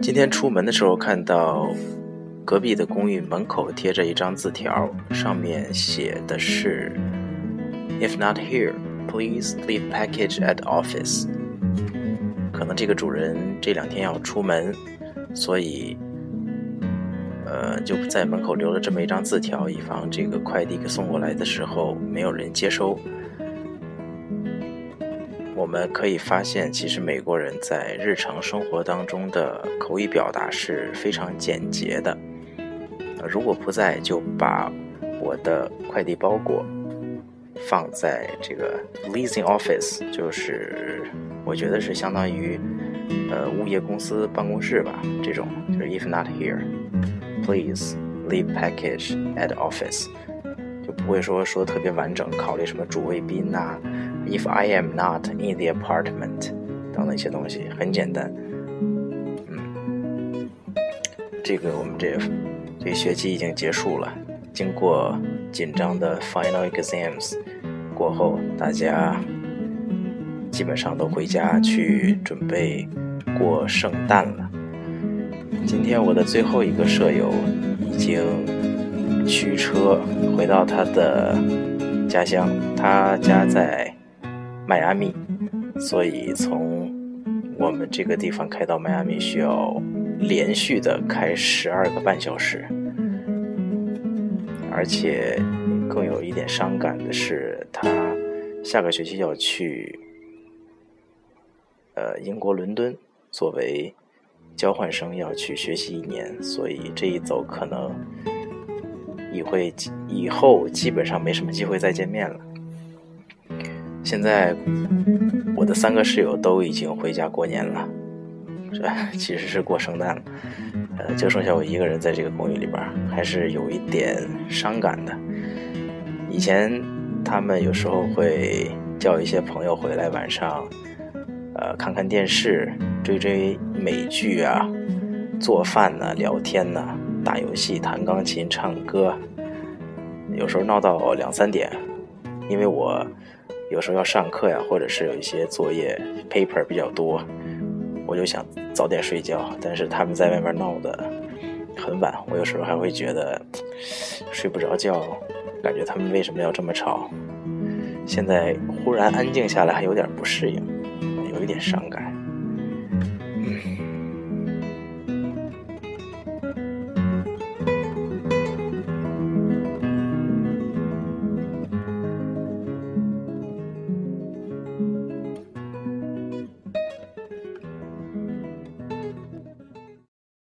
今天出门的时候看到隔壁的公寓门口贴着一张字条，上面写的是 “If not here, please leave package at office。”可能这个主人这两天要出门，所以呃就在门口留了这么一张字条，以防这个快递给送过来的时候没有人接收。我们可以发现，其实美国人在日常生活当中的口语表达是非常简洁的。如果不在，就把我的快递包裹放在这个 leasing office，就是我觉得是相当于呃物业公司办公室吧。这种就是 if not here Please leave package at office，就不会说说特别完整，考虑什么主谓宾呐。If I am not in the apartment，等等一些东西很简单。嗯，这个我们这这学期已经结束了，经过紧张的 final exams 过后，大家基本上都回家去准备过圣诞了。今天我的最后一个舍友已经驱车回到他的家乡，他家在。迈阿密，所以从我们这个地方开到迈阿密需要连续的开十二个半小时，而且更有一点伤感的是，他下个学期要去呃英国伦敦作为交换生要去学习一年，所以这一走可能以会以后基本上没什么机会再见面了。现在我的三个室友都已经回家过年了，这其实是过圣诞了，呃，就剩下我一个人在这个公寓里边，还是有一点伤感的。以前他们有时候会叫一些朋友回来，晚上呃看看电视、追追美剧啊、做饭呢、聊天呢、打游戏、弹钢琴、唱歌，有时候闹到两三点，因为我。有时候要上课呀，或者是有一些作业 paper 比较多，我就想早点睡觉。但是他们在外面闹的很晚，我有时候还会觉得睡不着觉，感觉他们为什么要这么吵？现在忽然安静下来，还有点不适应，有一点伤感。